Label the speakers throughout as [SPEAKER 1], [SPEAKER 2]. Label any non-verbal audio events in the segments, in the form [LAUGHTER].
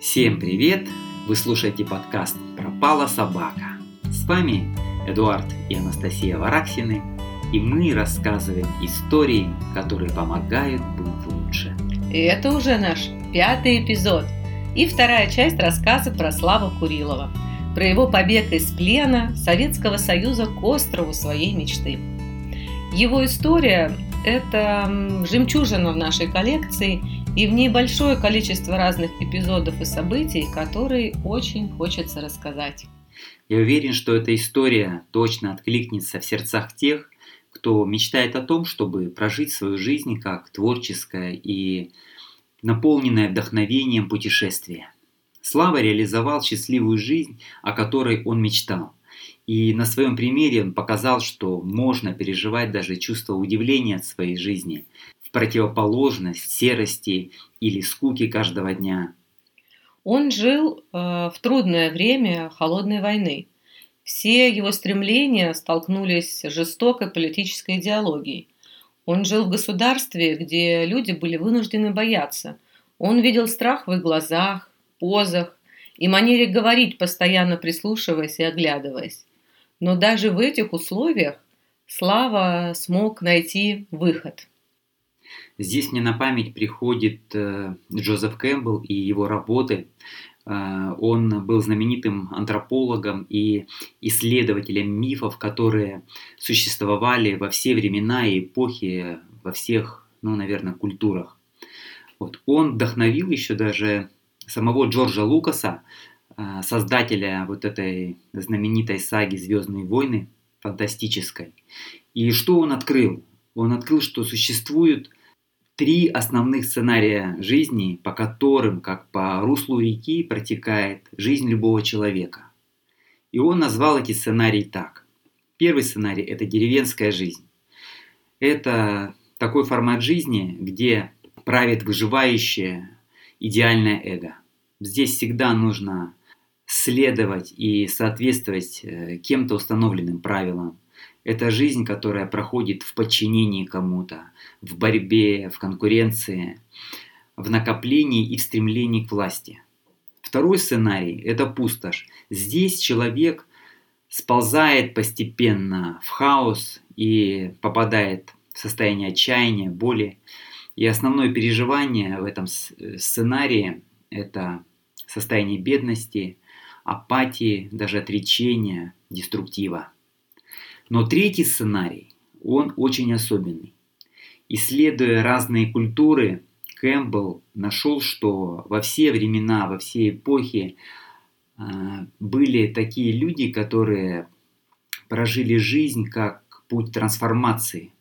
[SPEAKER 1] Всем привет! Вы слушаете подкаст «Пропала собака». С вами Эдуард и Анастасия Вараксины, и мы рассказываем истории, которые помогают быть лучше.
[SPEAKER 2] И это уже наш пятый эпизод и вторая часть рассказа про Славу Курилова, про его побег из плена Советского Союза к острову своей мечты. Его история – это жемчужина в нашей коллекции – и в ней большое количество разных эпизодов и событий, которые очень хочется рассказать.
[SPEAKER 1] Я уверен, что эта история точно откликнется в сердцах тех, кто мечтает о том, чтобы прожить свою жизнь как творческое и наполненное вдохновением путешествие. Слава реализовал счастливую жизнь, о которой он мечтал. И на своем примере он показал, что можно переживать даже чувство удивления от своей жизни, противоположность серости или скуки каждого дня.
[SPEAKER 2] Он жил э, в трудное время холодной войны. Все его стремления столкнулись с жестокой политической идеологией. Он жил в государстве, где люди были вынуждены бояться. Он видел страх в их глазах, позах и манере говорить, постоянно прислушиваясь и оглядываясь. Но даже в этих условиях Слава смог найти выход –
[SPEAKER 1] Здесь мне на память приходит э, Джозеф Кэмпбелл и его работы. Э, он был знаменитым антропологом и исследователем мифов, которые существовали во все времена и эпохи, во всех, ну, наверное, культурах. Вот. Он вдохновил еще даже самого Джорджа Лукаса, э, создателя вот этой знаменитой саги «Звездные войны», фантастической. И что он открыл? Он открыл, что существует три основных сценария жизни, по которым, как по руслу реки, протекает жизнь любого человека. И он назвал эти сценарии так. Первый сценарий – это деревенская жизнь. Это такой формат жизни, где правит выживающее идеальное эго. Здесь всегда нужно следовать и соответствовать э, кем-то установленным правилам, это жизнь, которая проходит в подчинении кому-то, в борьбе, в конкуренции, в накоплении и в стремлении к власти. Второй сценарий – это пустошь. Здесь человек сползает постепенно в хаос и попадает в состояние отчаяния, боли. И основное переживание в этом сценарии – это состояние бедности, апатии, даже отречения, деструктива. Но третий сценарий, он очень особенный. Исследуя разные культуры, Кэмпбелл нашел, что во все времена, во все эпохи э, были такие люди, которые прожили жизнь как путь трансформации.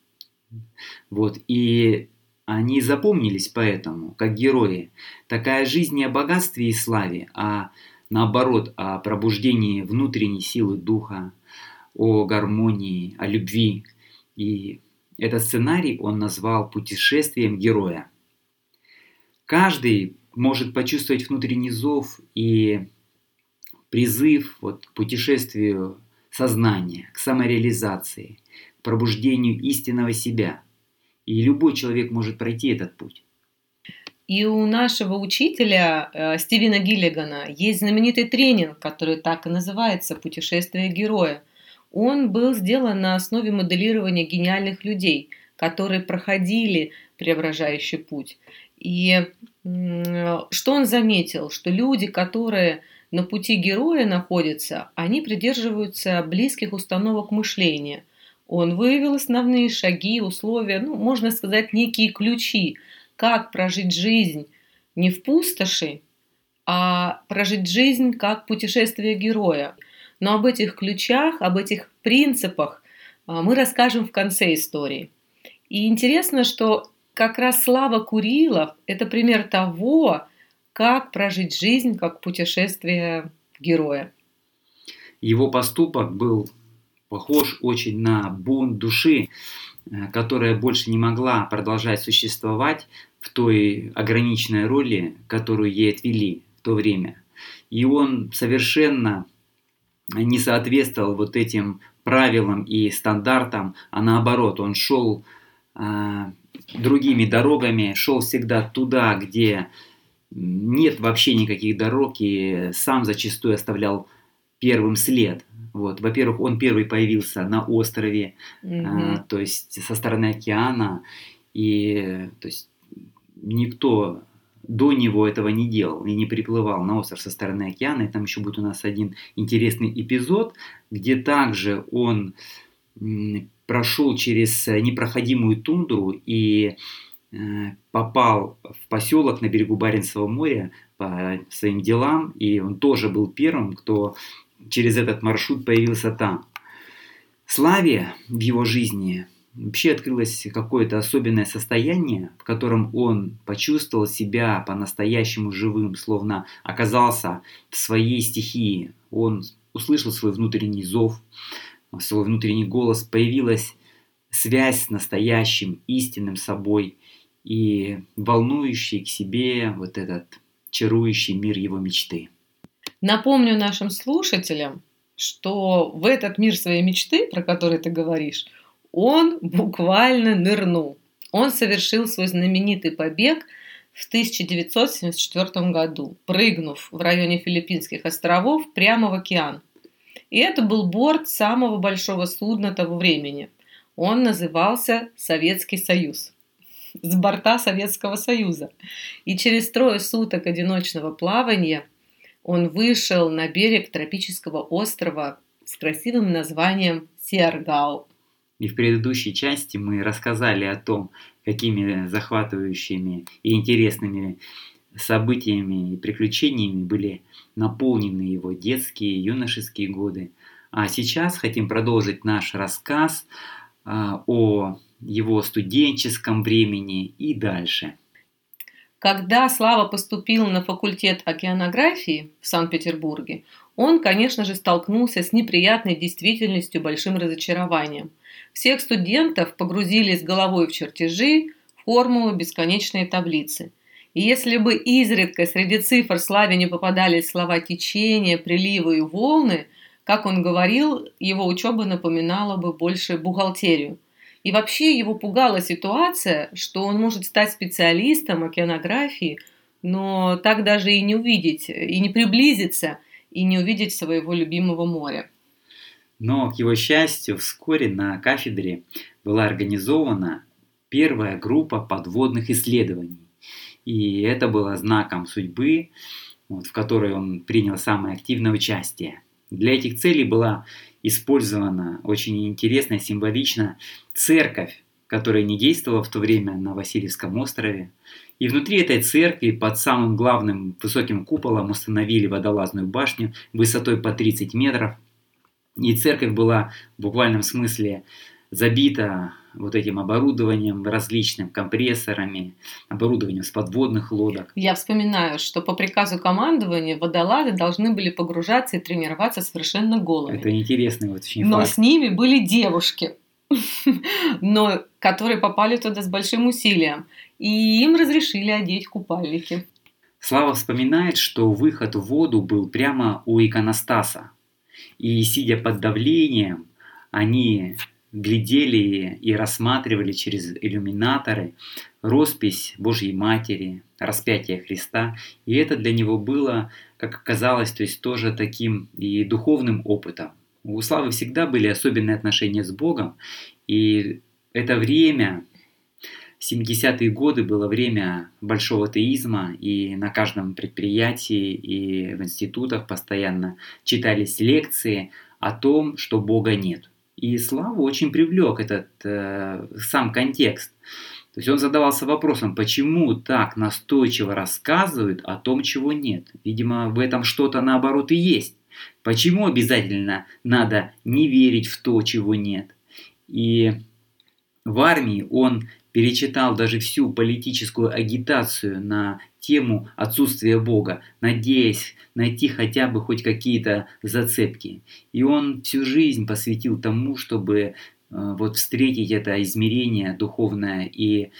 [SPEAKER 1] Вот, и они запомнились поэтому, как герои. Такая жизнь не о богатстве и славе, а наоборот, о пробуждении внутренней силы духа, о гармонии, о любви. И этот сценарий он назвал путешествием героя. Каждый может почувствовать внутренний зов и призыв вот, к путешествию сознания, к самореализации, к пробуждению истинного себя. И любой человек может пройти этот путь.
[SPEAKER 2] И у нашего учителя э, Стивена Гиллигана есть знаменитый тренинг, который так и называется «Путешествие героя», он был сделан на основе моделирования гениальных людей, которые проходили преображающий путь. И что он заметил? Что люди, которые на пути героя находятся, они придерживаются близких установок мышления. Он выявил основные шаги, условия, ну, можно сказать, некие ключи, как прожить жизнь не в пустоши, а прожить жизнь как путешествие героя. Но об этих ключах, об этих принципах а, мы расскажем в конце истории. И интересно, что как раз Слава Курилов – это пример того, как прожить жизнь как путешествие героя.
[SPEAKER 1] Его поступок был похож очень на бунт души, э, которая больше не могла продолжать существовать в той ограниченной роли, которую ей отвели в то время. И он совершенно не соответствовал вот этим правилам и стандартам, а наоборот, он шел э, другими дорогами, шел всегда туда, где нет вообще никаких дорог и сам зачастую оставлял первым след. Вот. Во-первых, он первый появился на острове, mm-hmm. а, то есть со стороны океана, и то есть никто до него этого не делал и не приплывал на остров со стороны океана. И там еще будет у нас один интересный эпизод, где также он прошел через непроходимую тундру и э, попал в поселок на берегу Баренцева моря по своим делам, и он тоже был первым, кто через этот маршрут появился там. Славе в его жизни вообще открылось какое-то особенное состояние, в котором он почувствовал себя по-настоящему живым, словно оказался в своей стихии. Он услышал свой внутренний зов, свой внутренний голос, появилась связь с настоящим, истинным собой и волнующий к себе вот этот чарующий мир его мечты.
[SPEAKER 2] Напомню нашим слушателям, что в этот мир своей мечты, про который ты говоришь, он буквально нырнул. Он совершил свой знаменитый побег в 1974 году, прыгнув в районе Филиппинских островов прямо в океан. И это был борт самого большого судна того времени. Он назывался Советский Союз. С борта Советского Союза. И через трое суток одиночного плавания он вышел на берег тропического острова с красивым названием Сиаргау.
[SPEAKER 1] И в предыдущей части мы рассказали о том, какими захватывающими и интересными событиями и приключениями были наполнены его детские и юношеские годы. А сейчас хотим продолжить наш рассказ а, о его студенческом времени и дальше.
[SPEAKER 2] Когда Слава поступил на факультет океанографии в Санкт-Петербурге, он, конечно же, столкнулся с неприятной действительностью, большим разочарованием – всех студентов погрузили с головой в чертежи, формулы, бесконечные таблицы. И если бы изредка среди цифр Славе не попадались слова течения, приливы и волны, как он говорил, его учеба напоминала бы больше бухгалтерию. И вообще его пугала ситуация, что он может стать специалистом океанографии, но так даже и не увидеть, и не приблизиться, и не увидеть своего любимого моря.
[SPEAKER 1] Но, к его счастью, вскоре на кафедре была организована первая группа подводных исследований. И это было знаком судьбы, вот, в которой он принял самое активное участие. Для этих целей была использована очень интересно, символично церковь, которая не действовала в то время на Васильевском острове. И внутри этой церкви под самым главным высоким куполом установили водолазную башню высотой по 30 метров – и церковь была в буквальном смысле забита вот этим оборудованием различным, компрессорами, оборудованием с подводных лодок.
[SPEAKER 2] Я вспоминаю, что по приказу командования водолазы должны были погружаться и тренироваться совершенно голыми.
[SPEAKER 1] Это интересный вот очень
[SPEAKER 2] Но
[SPEAKER 1] факт.
[SPEAKER 2] с ними были девушки, [LAUGHS] но которые попали туда с большим усилием. И им разрешили одеть купальники.
[SPEAKER 1] Слава вспоминает, что выход в воду был прямо у иконостаса, и сидя под давлением, они глядели и рассматривали через иллюминаторы роспись Божьей Матери, распятие Христа. И это для него было, как оказалось, то есть тоже таким и духовным опытом. У Славы всегда были особенные отношения с Богом, и это время, 70-е годы было время большого теизма, и на каждом предприятии и в институтах постоянно читались лекции о том, что Бога нет. И Славу очень привлек этот э, сам контекст. То есть он задавался вопросом, почему так настойчиво рассказывают о том, чего нет. Видимо, в этом что-то наоборот и есть. Почему обязательно надо не верить в то, чего нет? И в армии он перечитал даже всю политическую агитацию на тему отсутствия Бога, надеясь найти хотя бы хоть какие-то зацепки. И он всю жизнь посвятил тому, чтобы э, вот встретить это измерение духовное и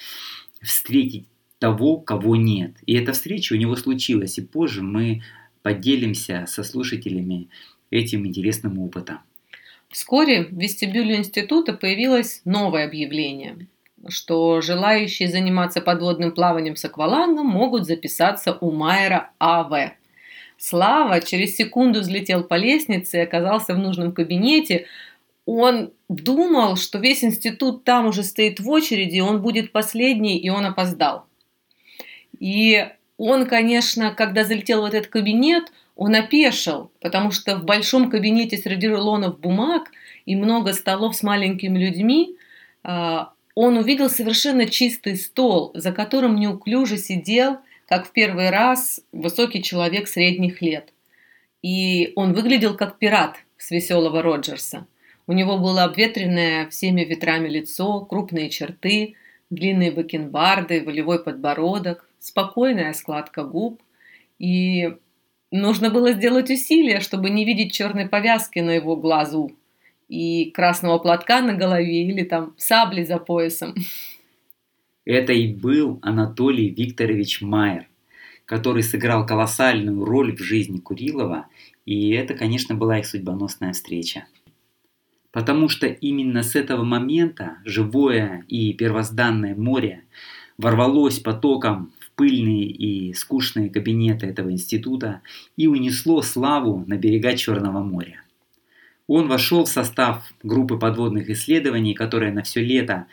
[SPEAKER 1] встретить того, кого нет. И эта встреча у него случилась, и позже мы поделимся со слушателями этим интересным опытом.
[SPEAKER 2] Вскоре в вестибюле института появилось новое объявление. что желающие заниматься подводным плаванием с аквалангом могут записаться у Майера А.В. Слава через секунду взлетел по лестнице и оказался в нужном кабинете. Он думал, что весь институт там уже стоит в очереди, он будет последний, и он опоздал. И он, конечно, когда залетел в этот кабинет, он опешил, потому что в большом кабинете среди рулонов бумаг и много столов с маленькими людьми а, он увидел совершенно чистый стол, за которым неуклюже сидел, как в первый раз, высокий человек средних лет. И он выглядел как пират с веселого Роджерса. У него было обветренное всеми ветрами лицо, крупные черты, длинные бакенбарды, волевой подбородок, спокойная складка губ. И нужно было сделать усилие, чтобы не видеть черной повязки на его глазу и красного платка на голове или там сабли за поясом.
[SPEAKER 1] Это и был Анатолий Викторович Майер, который сыграл колоссальную роль в жизни Курилова, и это, конечно, была их судьбоносная встреча. Потому что именно с этого момента живое и первозданное море ворвалось потоком в пыльные и скучные кабинеты этого института и унесло славу на берега Черного моря. Он вошел в состав группы подводных исследований, которая на все лето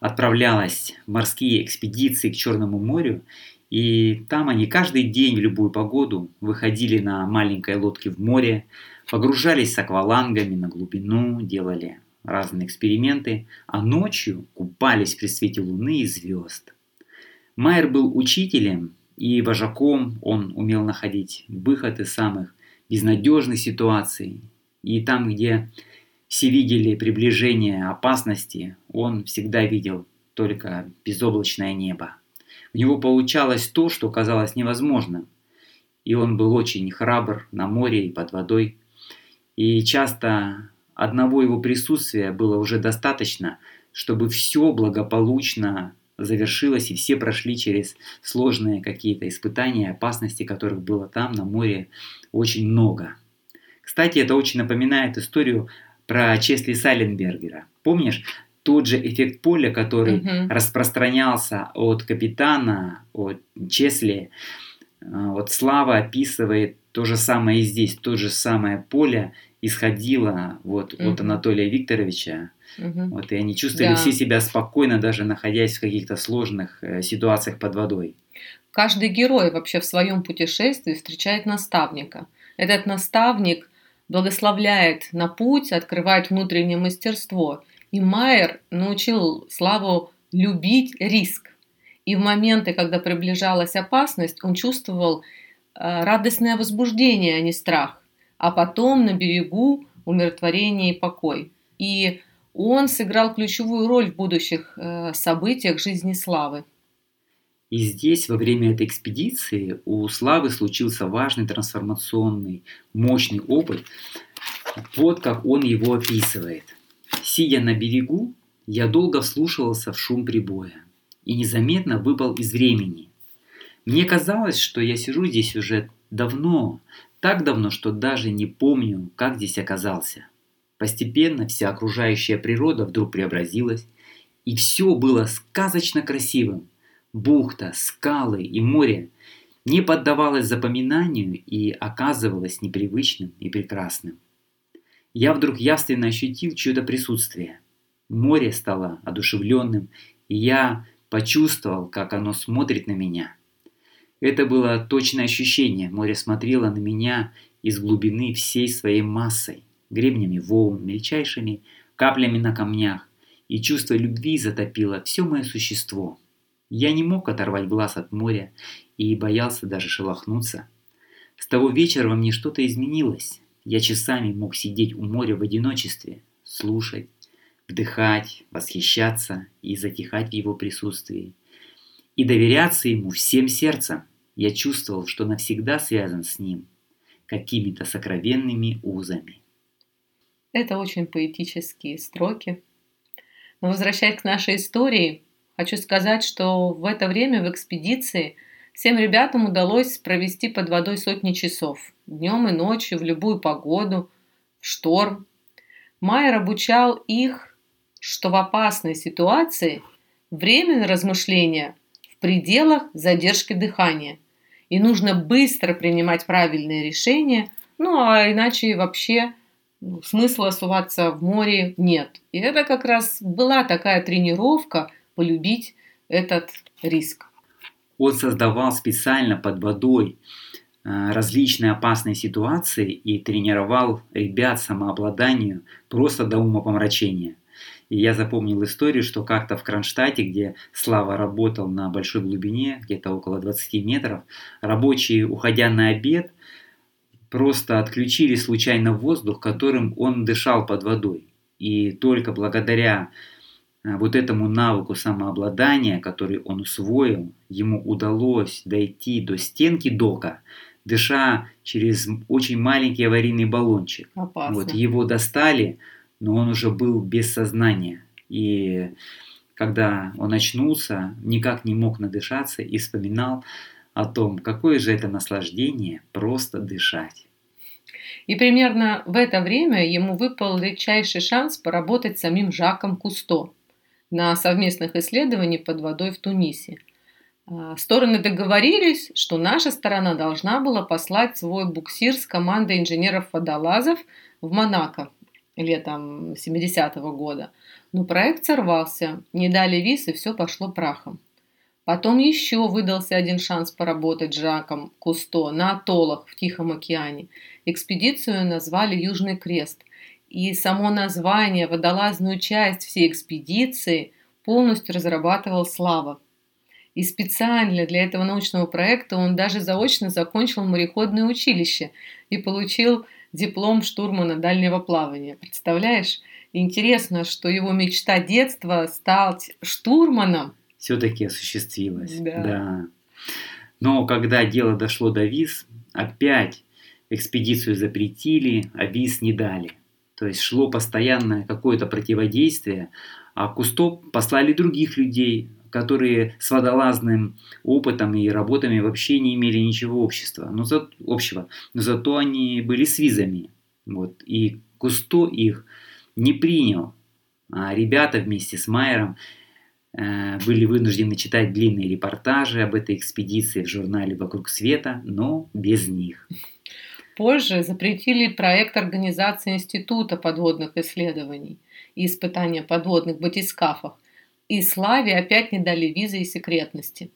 [SPEAKER 1] отправлялась в морские экспедиции к Черному морю, и там они каждый день в любую погоду выходили на маленькой лодке в море, погружались с аквалангами на глубину, делали разные эксперименты, а ночью купались при свете луны и звезд. Майер был учителем и вожаком, он умел находить выход из самых безнадежных ситуаций, и там, где все видели приближение опасности, он всегда видел только безоблачное небо. У него получалось то, что казалось невозможным. И он был очень храбр на море и под водой. И часто одного его присутствия было уже достаточно, чтобы все благополучно завершилось и все прошли через сложные какие-то испытания, опасности, которых было там на море очень много. Кстати, это очень напоминает историю про Чесли Сайленбергера. Помнишь, тот же эффект поля, который угу. распространялся от капитана, от Чесли, э, вот Слава описывает то же самое и здесь, то же самое поле исходило вот угу. от Анатолия Викторовича. Угу. Вот, и они чувствовали да. все себя спокойно, даже находясь в каких-то сложных э, ситуациях под водой.
[SPEAKER 2] Каждый герой вообще в своем путешествии встречает наставника. Этот наставник благословляет на путь, открывает внутреннее мастерство. И Майер научил Славу любить риск. И в моменты, когда приближалась опасность, он чувствовал э, радостное возбуждение, а не страх. А потом на берегу умиротворение и покой. И он сыграл ключевую роль в будущих э, событиях жизни Славы.
[SPEAKER 1] И здесь, во время этой экспедиции, у Славы случился важный трансформационный, мощный опыт. Вот как он его описывает. Сидя на берегу, я долго вслушивался в шум прибоя и незаметно выпал из времени. Мне казалось, что я сижу здесь уже давно, так давно, что даже не помню, как здесь оказался. Постепенно вся окружающая природа вдруг преобразилась, и все было сказочно красивым – бухта, скалы и море не поддавалось запоминанию и оказывалось непривычным и прекрасным. Я вдруг явственно ощутил чье-то присутствие. Море стало одушевленным, и я почувствовал, как оно смотрит на меня. Это было точное ощущение. Море смотрело на меня из глубины всей своей массой, гребнями волн, мельчайшими каплями на камнях, и чувство любви затопило все мое существо – я не мог оторвать глаз от моря и боялся даже шелохнуться. С того вечера во мне что-то изменилось. Я часами мог сидеть у моря в одиночестве, слушать, вдыхать, восхищаться и затихать в его присутствии. И доверяться ему всем сердцем. Я чувствовал, что навсегда связан с ним какими-то сокровенными узами.
[SPEAKER 2] Это очень поэтические строки. Но возвращаясь к нашей истории, Хочу сказать, что в это время в экспедиции всем ребятам удалось провести под водой сотни часов, днем и ночью, в любую погоду, в шторм. Майер обучал их, что в опасной ситуации Время на размышления пределах задержки дыхания. И нужно быстро принимать правильные решения, ну а иначе вообще ну, смысла оставаться в море нет. И это как раз была такая тренировка полюбить этот риск.
[SPEAKER 1] Он создавал специально под водой э, различные опасные ситуации и тренировал ребят самообладанию просто до умопомрачения. И я запомнил историю, что как-то в Кронштадте, где Слава работал на большой глубине, где-то около 20 метров, рабочие, уходя на обед, просто отключили случайно воздух, которым он дышал под водой. И только благодаря э, вот этому навыку самообладания, который он усвоил, ему удалось дойти до стенки дока, дыша через очень маленький аварийный баллончик.
[SPEAKER 2] Опасно.
[SPEAKER 1] Вот его достали, но он уже был без сознания. И когда он очнулся, никак не мог надышаться и вспоминал о том, какое же это наслаждение просто дышать.
[SPEAKER 2] И примерно в это время ему выпал редчайший шанс поработать с самим Жаком Кусто на совместных исследованиях под водой в Тунисе. А, стороны договорились, что наша сторона должна была послать свой буксир с командой инженеров-водолазов в Монако летом 70-го года. Но проект сорвался, не дали виз и все пошло прахом. Потом еще выдался один шанс поработать Жаком Кусто на атоллах в Тихом океане. Экспедицию назвали «Южный крест». И само название, водолазную часть всей экспедиции полностью разрабатывал Слава. И специально для этого научного проекта он даже заочно закончил мореходное училище и получил диплом штурмана дальнего плавания. Представляешь? Интересно, что его мечта детства стать штурманом
[SPEAKER 1] все-таки осуществилась.
[SPEAKER 2] Да.
[SPEAKER 1] да. Но когда дело дошло до виз, опять экспедицию запретили, а виз не дали. То есть шло постоянное какое-то противодействие, а Кусто послали других людей, которые с водолазным опытом и работами вообще не имели ничего общества, но за, общего. Но зато они были с визами. Вот. И Кусто их не принял. А ребята вместе с Майером э, были вынуждены читать длинные репортажи об этой экспедиции в журнале «Вокруг света», но без них.
[SPEAKER 2] Позже запретили проект организации Института подводных исследований и испытания подводных батискафах, и Славе опять не дали визы и секретности.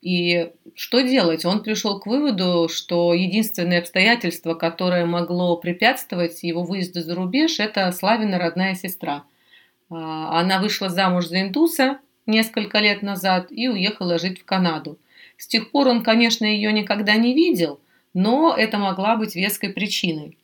[SPEAKER 2] И что делать? Он пришел к выводу, что единственное обстоятельство, которое могло препятствовать его выезду за рубеж, это Славина родная сестра. А, она вышла замуж за индуса несколько лет назад и уехала жить в Канаду. С тех пор он, конечно, ее никогда не видел, но это могла быть веской причиной.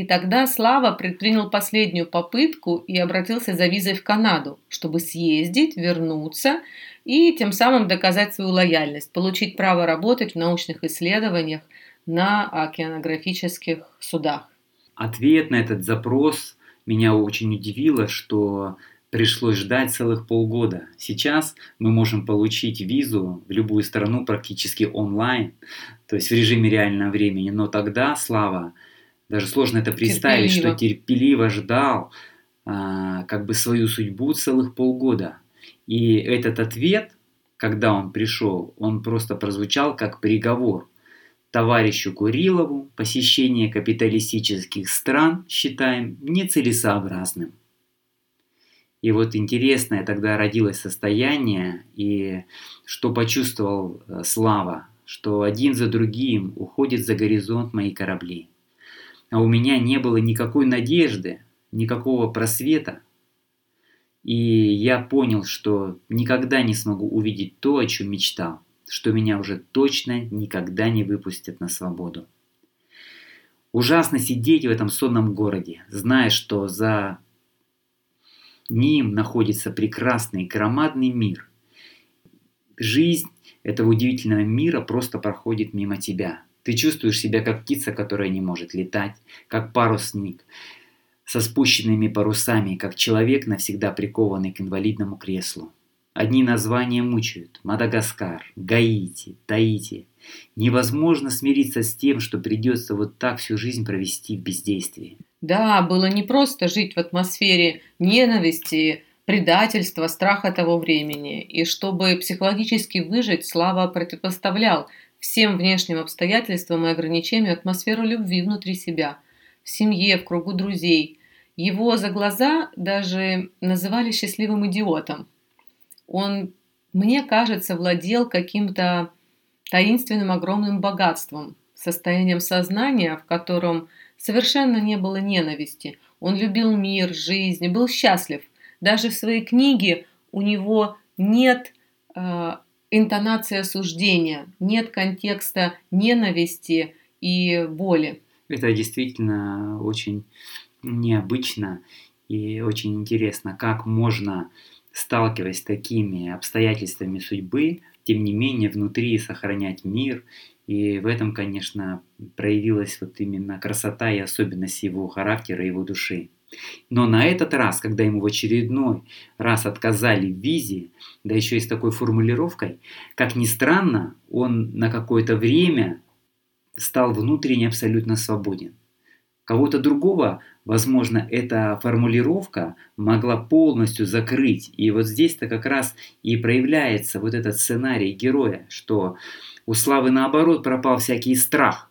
[SPEAKER 2] И тогда Слава предпринял последнюю попытку и обратился за визой в Канаду, чтобы съездить, вернуться и тем самым доказать свою лояльность, получить право работать в научных исследованиях на океанографических судах.
[SPEAKER 1] Ответ на этот запрос меня очень удивило, что пришлось ждать целых полгода. Сейчас мы можем получить визу в любую страну практически онлайн, то есть в режиме реального времени. Но тогда, Слава, даже сложно это представить, терпеливо. что терпеливо ждал а, как бы свою судьбу целых полгода. И этот ответ, когда он пришел, он просто прозвучал как приговор. Товарищу Курилову посещение капиталистических стран считаем нецелесообразным. И вот интересное тогда родилось состояние, и что почувствовал э, Слава, что один за другим уходит за горизонт мои корабли а у меня не было никакой надежды, никакого просвета. И я понял, что никогда не смогу увидеть то, о чем мечтал, что меня уже точно никогда не выпустят на свободу. Ужасно сидеть в этом сонном городе, зная, что за ним находится прекрасный громадный мир. Жизнь этого удивительного мира просто проходит мимо тебя – ты чувствуешь себя как птица, которая не может летать, как парусник со спущенными парусами, как человек, навсегда прикованный к инвалидному креслу. Одни названия мучают. Мадагаскар, Гаити, Таити. Невозможно смириться с тем, что придется вот так всю жизнь провести в бездействии.
[SPEAKER 2] Да, было не просто жить в атмосфере ненависти, предательства, страха того времени. И чтобы психологически выжить, Слава противопоставлял всем внешним обстоятельствам и ограничениям атмосферу любви внутри себя, в семье, в кругу друзей. Его за глаза даже называли счастливым идиотом. Он, мне кажется, владел каким-то таинственным огромным богатством, состоянием сознания, в котором совершенно не было ненависти. Он любил мир, жизнь, был счастлив. Даже в своей книге у него нет э, интонации осуждения, нет контекста ненависти и боли.
[SPEAKER 1] Это действительно очень необычно и очень интересно, как можно, сталкиваясь с такими обстоятельствами судьбы, тем не менее внутри сохранять мир. И в этом, конечно, проявилась вот именно красота и особенность его характера, его души. Но на этот раз, когда ему в очередной раз отказали в визе, да еще и с такой формулировкой, как ни странно, он на какое-то время стал внутренне абсолютно свободен. Кого-то другого, возможно, эта формулировка могла полностью закрыть. И вот здесь-то как раз и проявляется вот этот сценарий героя, что у Славы наоборот пропал всякий страх.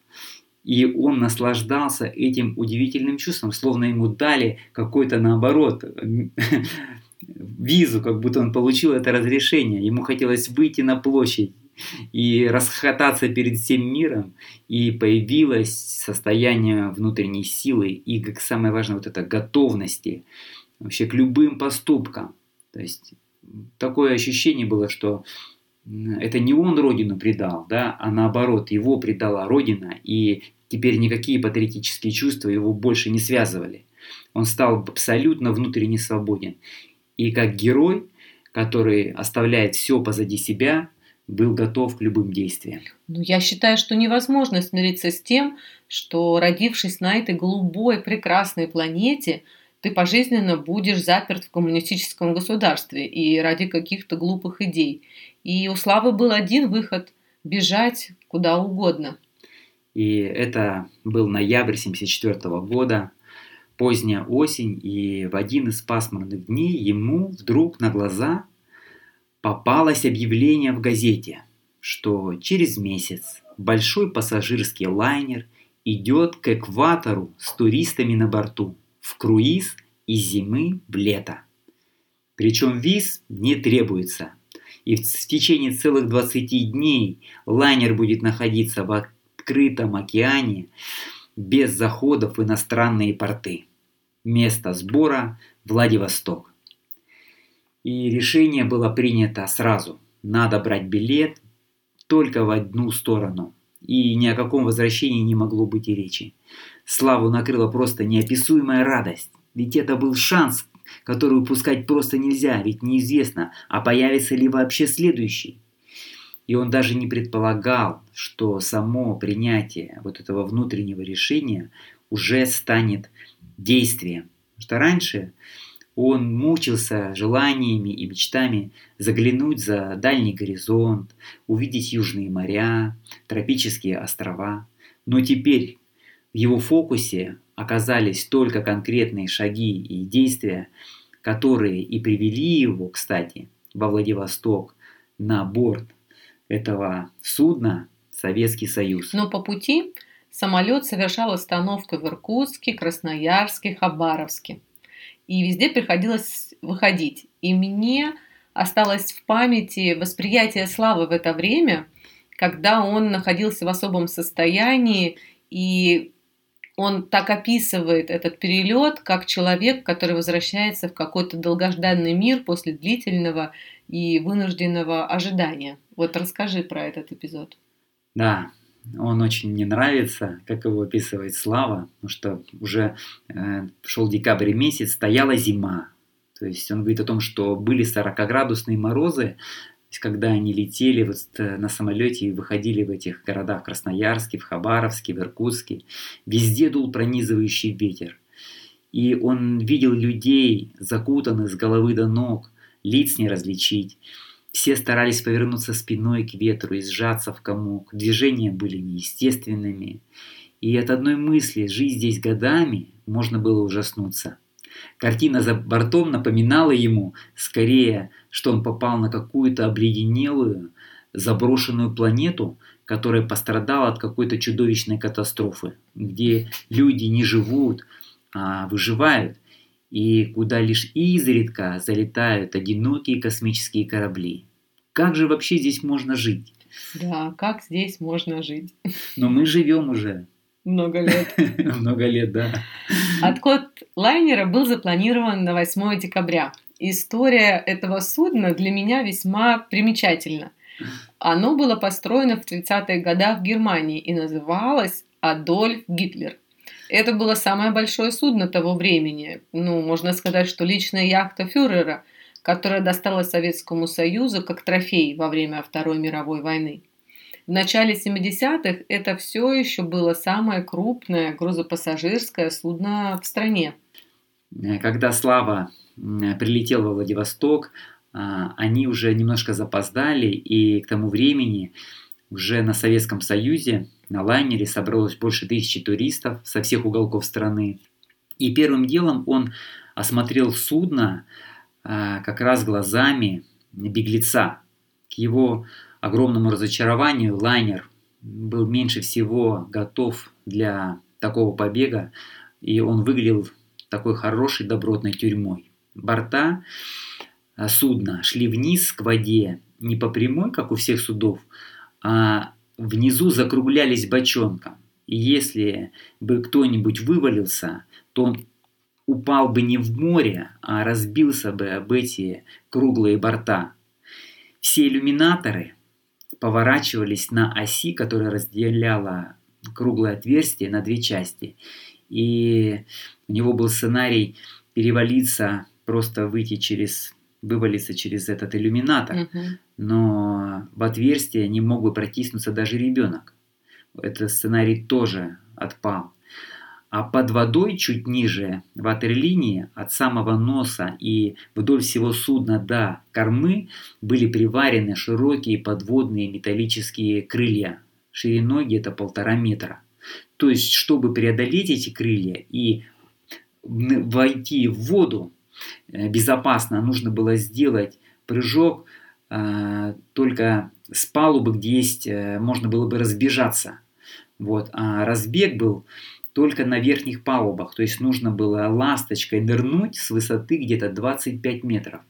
[SPEAKER 1] И он наслаждался этим удивительным чувством, словно ему дали какой-то наоборот [LAUGHS] визу, как будто он получил это разрешение. Ему хотелось выйти на площадь и расхотаться перед всем миром, и появилось состояние внутренней силы и, как самое важное, вот это готовности вообще к любым поступкам. То есть такое ощущение было, что это не он родину предал, да, а наоборот, его предала родина, и теперь никакие патриотические чувства его больше не связывали. Он стал абсолютно внутренне свободен. И как герой, который оставляет все позади себя, был готов к любым действиям.
[SPEAKER 2] Ну, я считаю, что невозможно смириться с тем, что родившись на этой голубой прекрасной планете, ты пожизненно будешь заперт в коммунистическом государстве и ради каких-то глупых идей. И у Славы был один выход – бежать куда угодно.
[SPEAKER 1] И это был ноябрь 1974 года, поздняя осень, и в один из пасмурных дней ему вдруг на глаза попалось объявление в газете, что через месяц большой пассажирский лайнер идет к экватору с туристами на борту в круиз из зимы в лето. Причем виз не требуется. И в течение целых 20 дней лайнер будет находиться в открытом океане без заходов в иностранные порты. Место сбора – Владивосток. И решение было принято сразу. Надо брать билет только в одну сторону. И ни о каком возвращении не могло быть и речи. Славу накрыла просто неописуемая радость. Ведь это был шанс, который упускать просто нельзя, ведь неизвестно, а появится ли вообще следующий. И он даже не предполагал, что само принятие вот этого внутреннего решения уже станет действием. Потому что раньше он мучился желаниями и мечтами заглянуть за дальний горизонт, увидеть южные моря, тропические острова. Но теперь в его фокусе оказались только конкретные шаги и действия, которые и привели его, кстати, во Владивосток на борт этого судна Советский Союз.
[SPEAKER 2] Но по пути самолет совершал остановку в Иркутске, Красноярске, Хабаровске и везде приходилось выходить. И мне осталось в памяти восприятие славы в это время, когда он находился в особом состоянии, и он так описывает этот перелет, как человек, который возвращается в какой-то долгожданный мир после длительного и вынужденного ожидания. Вот расскажи про этот эпизод.
[SPEAKER 1] Да, он очень мне нравится, как его описывает Слава, потому что уже э, шел декабрь месяц, стояла зима. То есть он говорит о том, что были 40-градусные морозы, когда они летели вот э, на самолете и выходили в этих городах Красноярске, в Хабаровске, в Иркутске. Везде дул пронизывающий ветер. И он видел людей, закутанных с головы до ног, лиц не различить. Все старались повернуться спиной к ветру и сжаться в комок. Движения были неестественными. И от одной мысли «жить здесь годами» можно было ужаснуться. Картина за бортом напоминала ему скорее, что он попал на какую-то обледенелую, заброшенную планету, которая пострадала от какой-то чудовищной катастрофы, где люди не живут, а выживают, и куда лишь изредка залетают одинокие космические корабли. Как же вообще здесь можно жить?
[SPEAKER 2] Да, как здесь можно жить?
[SPEAKER 1] Но мы живем уже.
[SPEAKER 2] Много лет. [LAUGHS]
[SPEAKER 1] Много лет, да.
[SPEAKER 2] Отход лайнера был запланирован на 8 декабря. История этого судна для меня весьма примечательна. Оно было построено в 30-е годы в Германии и называлось «Адольф Гитлер». Это было самое большое судно того времени. Ну, можно сказать, что личная яхта фюрера, которая досталась Советскому Союзу как трофей во время Второй мировой войны. В начале 70-х это все еще было самое крупное грузопассажирское судно в стране.
[SPEAKER 1] Когда Слава прилетел во Владивосток, а, они уже немножко запоздали, и к тому времени уже на Советском Союзе на лайнере собралось больше тысячи туристов со всех уголков страны. И первым делом он осмотрел судно а, как раз глазами беглеца. К его огромному разочарованию лайнер был меньше всего готов для такого побега, и он выглядел такой хорошей добротной тюрьмой. Борта а, судна шли вниз к воде не по прямой, как у всех судов, а внизу закруглялись бочонком. И если бы кто-нибудь вывалился, то он упал бы не в море, а разбился бы об эти круглые борта. Все иллюминаторы поворачивались на оси, которая разделяла круглое отверстие на две части. И у него был сценарий перевалиться, просто выйти через вывалиться через этот иллюминатор, угу. но в отверстие не мог бы протиснуться даже ребенок. Этот сценарий тоже отпал. А под водой, чуть ниже ватерлинии, от самого носа и вдоль всего судна до кормы были приварены широкие подводные металлические крылья, шириной где-то полтора метра. То есть, чтобы преодолеть эти крылья и войти в воду, Э, безопасно, нужно было сделать прыжок э, только с палубы, где есть, э, можно было бы разбежаться. Вот. А разбег был только на верхних палубах, то есть нужно было ласточкой нырнуть с высоты где-то 25 метров.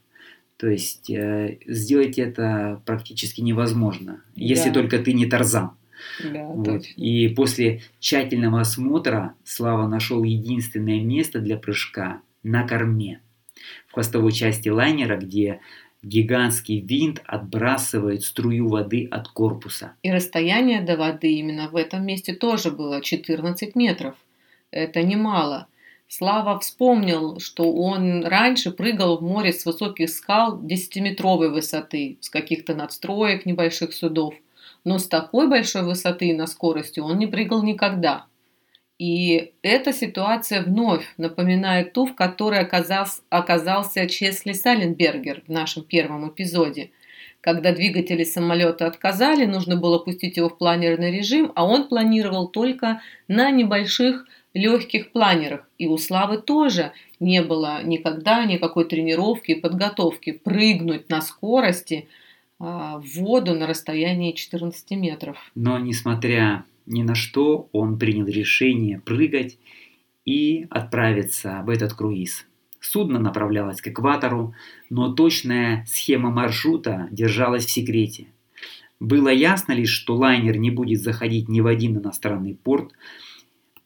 [SPEAKER 1] То есть э, сделать это практически невозможно, если да. только ты не Тарзан.
[SPEAKER 2] Да,
[SPEAKER 1] вот. И после тщательного осмотра Слава нашел единственное место для прыжка на корме в хвостовой части лайнера, где гигантский винт отбрасывает струю воды от корпуса.
[SPEAKER 2] И расстояние до воды именно в этом месте тоже было 14 метров. Это немало. Слава вспомнил, что он раньше прыгал в море с высоких скал 10-метровой высоты, с каких-то надстроек небольших судов. Но с такой большой высоты на скорости он не прыгал никогда – и эта ситуация вновь напоминает ту, в которой оказался, оказался Чесли Саленбергер в нашем первом эпизоде. Когда двигатели самолета отказали, нужно было пустить его в планерный режим, а он планировал только на небольших легких планерах. И у Славы тоже не было никогда никакой тренировки и подготовки прыгнуть на скорости а, в воду на расстоянии 14 метров.
[SPEAKER 1] Но несмотря ни на что он принял решение прыгать и отправиться в этот круиз. Судно направлялось к экватору, но точная схема маршрута держалась в секрете. Было ясно лишь, что лайнер не будет заходить ни в один иностранный порт,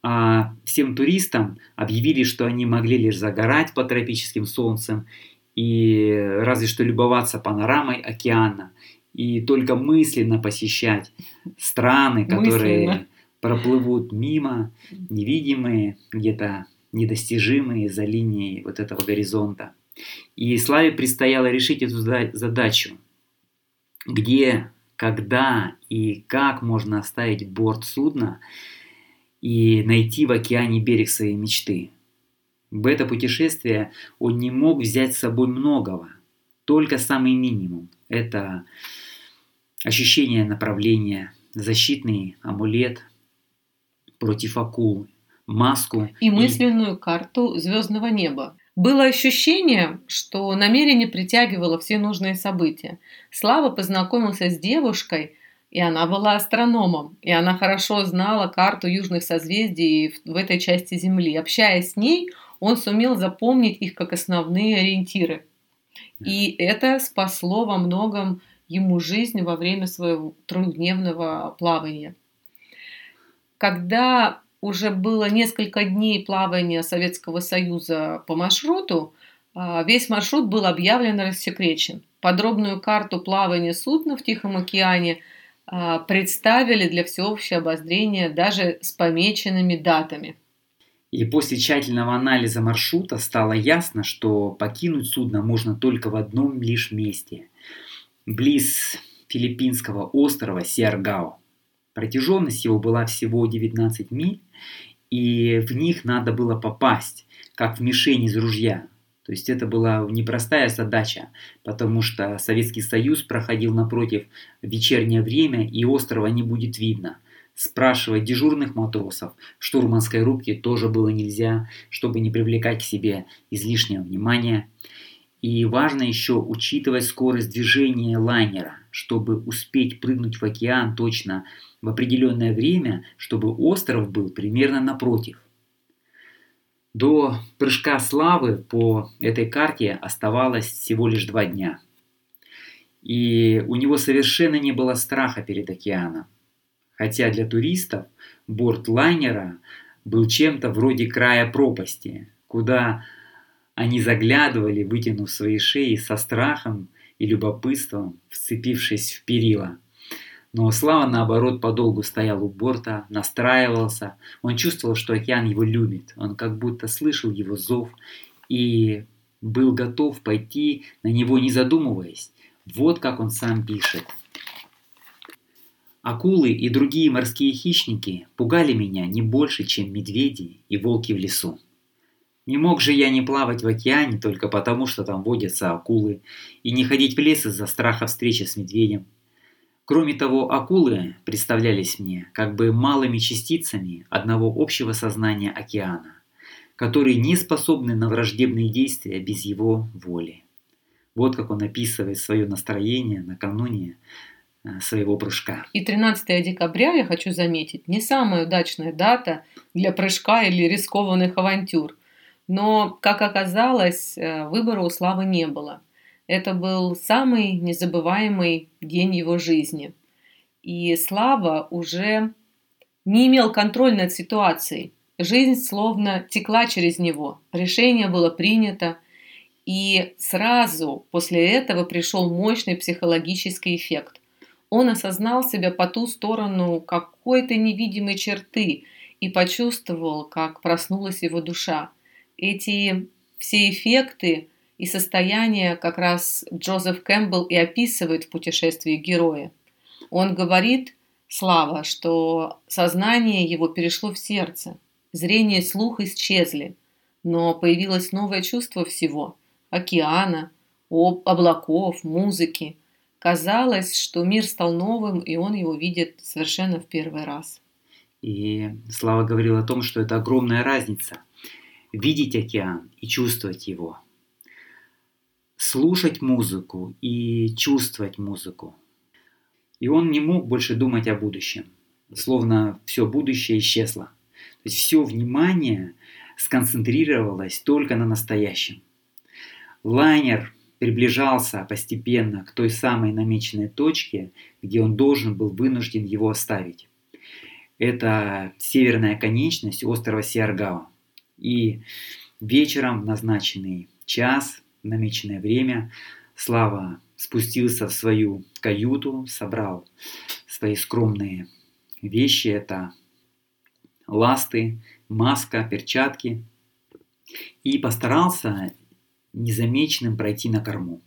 [SPEAKER 1] а всем туристам объявили, что они могли лишь загорать под тропическим солнцем и разве что любоваться панорамой океана и только мысленно посещать страны, которые мысленно. проплывут мимо, невидимые, где-то недостижимые за линией вот этого горизонта. И Славе предстояло решить эту задачу. Где, когда и как можно оставить борт судна и найти в океане берег своей мечты. В это путешествие он не мог взять с собой многого, только самый минимум. Это ощущение направления, защитный амулет против акул, маску.
[SPEAKER 2] И мысленную и... карту звездного неба. Было ощущение, что намерение притягивало все нужные события. Слава познакомился с девушкой, и она была астрономом, и она хорошо знала карту южных созвездий в этой части Земли. Общаясь с ней, он сумел запомнить их как основные ориентиры. И это спасло во многом ему жизнь во время своего трехдневного плавания. Когда уже было несколько дней плавания Советского Союза по маршруту, а, весь маршрут был объявлен рассекречен. Подробную карту плавания судна в Тихом океане а, представили для всеобщего обозрения даже с помеченными датами.
[SPEAKER 1] И после тщательного анализа маршрута стало ясно, что покинуть судно можно только в одном лишь месте – близ филиппинского острова Сиаргао. Протяженность его была всего 19 миль, и в них надо было попасть, как в мишень из ружья. То есть это была непростая задача, потому что Советский Союз проходил напротив в вечернее время, и острова не будет видно. Спрашивать дежурных матросов в штурманской рубке тоже было нельзя, чтобы не привлекать к себе излишнего внимания. И важно еще учитывать скорость движения лайнера, чтобы успеть прыгнуть в океан точно в определенное время, чтобы остров был примерно напротив. До прыжка славы по этой карте оставалось всего лишь два дня. И у него совершенно не было страха перед океаном. Хотя для туристов борт лайнера был чем-то вроде края пропасти, куда они заглядывали, вытянув свои шеи со страхом и любопытством, вцепившись в перила. Но Слава, наоборот, подолгу стоял у борта, настраивался. Он чувствовал, что океан его любит. Он как будто слышал его зов и был готов пойти на него, не задумываясь. Вот как он сам пишет. Акулы и другие морские хищники пугали меня не больше, чем медведи и волки в лесу. Не мог же я не плавать в океане только потому, что там водятся акулы, и не ходить в лес из-за страха встречи с медведем. Кроме того, акулы представлялись мне как бы малыми частицами одного общего сознания океана, которые не способны на враждебные действия без его воли. Вот как он описывает свое настроение накануне э, своего прыжка.
[SPEAKER 2] И 13 декабря, я хочу заметить, не самая удачная дата для прыжка или рискованных авантюр. Но, как оказалось, э, выбора у Славы не было – это был самый незабываемый день его жизни. И Слава уже не имел контроля над ситуацией. Жизнь словно текла через него. Решение было принято. И сразу после этого пришел мощный психологический эффект. Он осознал себя по ту сторону какой-то невидимой черты и почувствовал, как проснулась его душа. Эти все эффекты и состояние как раз Джозеф Кэмпбелл и описывает в путешествии героя. Он говорит, Слава, что сознание его перешло в сердце, зрение и слух исчезли, но появилось новое чувство всего – океана, облаков, музыки. Казалось, что мир стал новым, и он его видит совершенно в первый раз.
[SPEAKER 1] И Слава говорил о том, что это огромная разница – видеть океан и чувствовать его – слушать музыку и чувствовать музыку. И он не мог больше думать о будущем, словно все будущее исчезло. То есть все внимание сконцентрировалось только на настоящем. Лайнер приближался постепенно к той самой намеченной точке, где он должен был вынужден его оставить. Это северная конечность острова Сиаргао. И вечером в назначенный час намеченное время Слава спустился в свою каюту, собрал свои скромные вещи. Это ласты, маска, перчатки. И постарался незамеченным пройти на корму.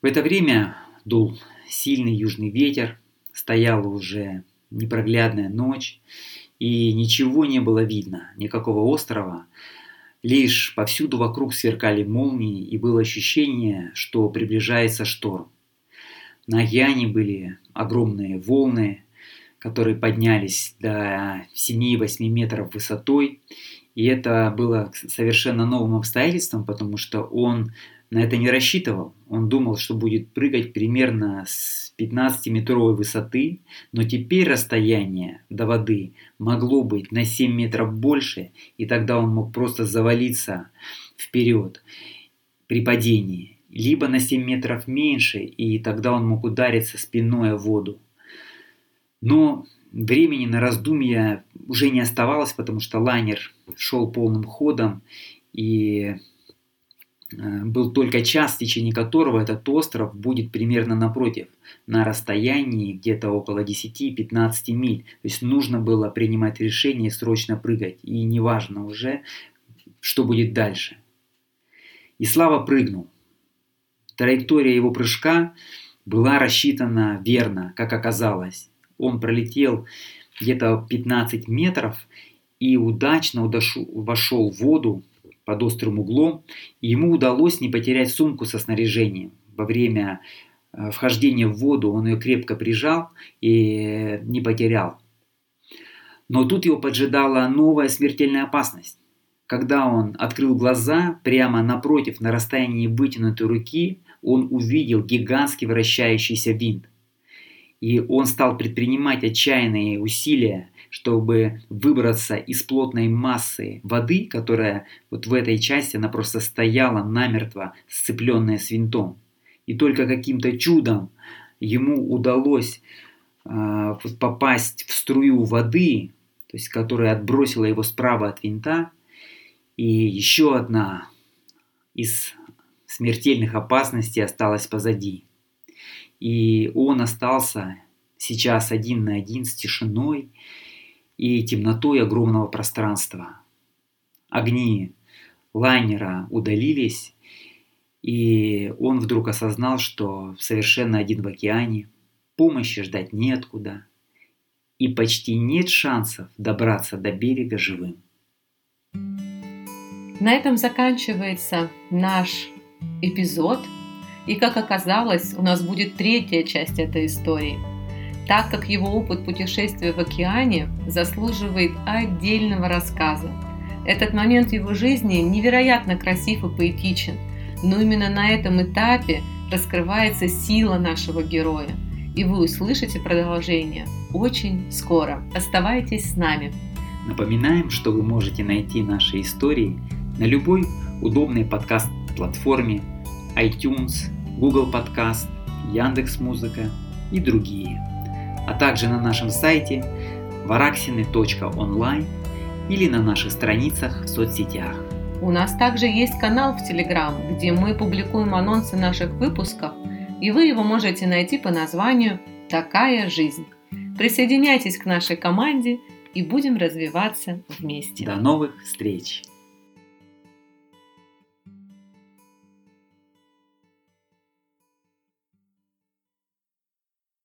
[SPEAKER 1] В это время дул сильный южный ветер, стояла уже непроглядная ночь, и ничего не было видно, никакого острова, Лишь повсюду вокруг сверкали молнии, и было ощущение, что приближается шторм. На океане были огромные волны, которые поднялись до 7-8 метров высотой, И это было совершенно новым обстоятельством, потому что он на это не рассчитывал. Он думал, что будет прыгать примерно с 15-метровой высоты, но теперь расстояние до воды могло быть на 7 метров больше, и тогда он мог просто завалиться вперед при падении, либо на 7 метров меньше, и тогда он мог удариться спиной о воду. Но времени на раздумья уже не оставалось, потому что лайнер шел полным ходом, и был только час, в течение которого этот остров будет примерно напротив, на расстоянии где-то около 10-15 миль. То есть нужно было принимать решение срочно прыгать. И неважно уже, что будет дальше. И Слава прыгнул. Траектория его прыжка была рассчитана верно, как оказалось. Он пролетел где-то 15 метров и удачно вошел в воду под острым углом, ему удалось не потерять сумку со снаряжением. Во время э, вхождения в воду он ее крепко прижал и не потерял. Но тут его поджидала новая смертельная опасность. Когда он открыл глаза, прямо напротив, на расстоянии вытянутой руки, он увидел гигантский вращающийся винт. И он стал предпринимать отчаянные усилия, чтобы выбраться из плотной массы воды, которая вот в этой части, она просто стояла намертво, сцепленная с винтом. И только каким-то чудом ему удалось э, попасть в струю воды, то есть которая отбросила его справа от винта. И еще одна из смертельных опасностей осталась позади. И он остался сейчас один на один с тишиной и темнотой огромного пространства. Огни лайнера удалились, и он вдруг осознал, что совершенно один в океане, помощи ждать неоткуда, и почти нет шансов добраться до берега живым.
[SPEAKER 2] На этом заканчивается наш эпизод. И как оказалось, у нас будет третья часть этой истории – так как его опыт путешествия в океане заслуживает отдельного рассказа. Этот момент его жизни невероятно красив и поэтичен, но именно на этом этапе раскрывается сила нашего героя. И вы услышите продолжение очень скоро. Оставайтесь с нами.
[SPEAKER 1] Напоминаем, что вы можете найти наши истории на любой удобной подкаст-платформе iTunes, Google Podcast, Яндекс.Музыка и другие а также на нашем сайте varaxины.online или на наших страницах в соцсетях.
[SPEAKER 2] У нас также есть канал в Telegram, где мы публикуем анонсы наших выпусков, и вы его можете найти по названию «Такая жизнь». Присоединяйтесь к нашей команде и будем развиваться вместе.
[SPEAKER 1] До новых встреч!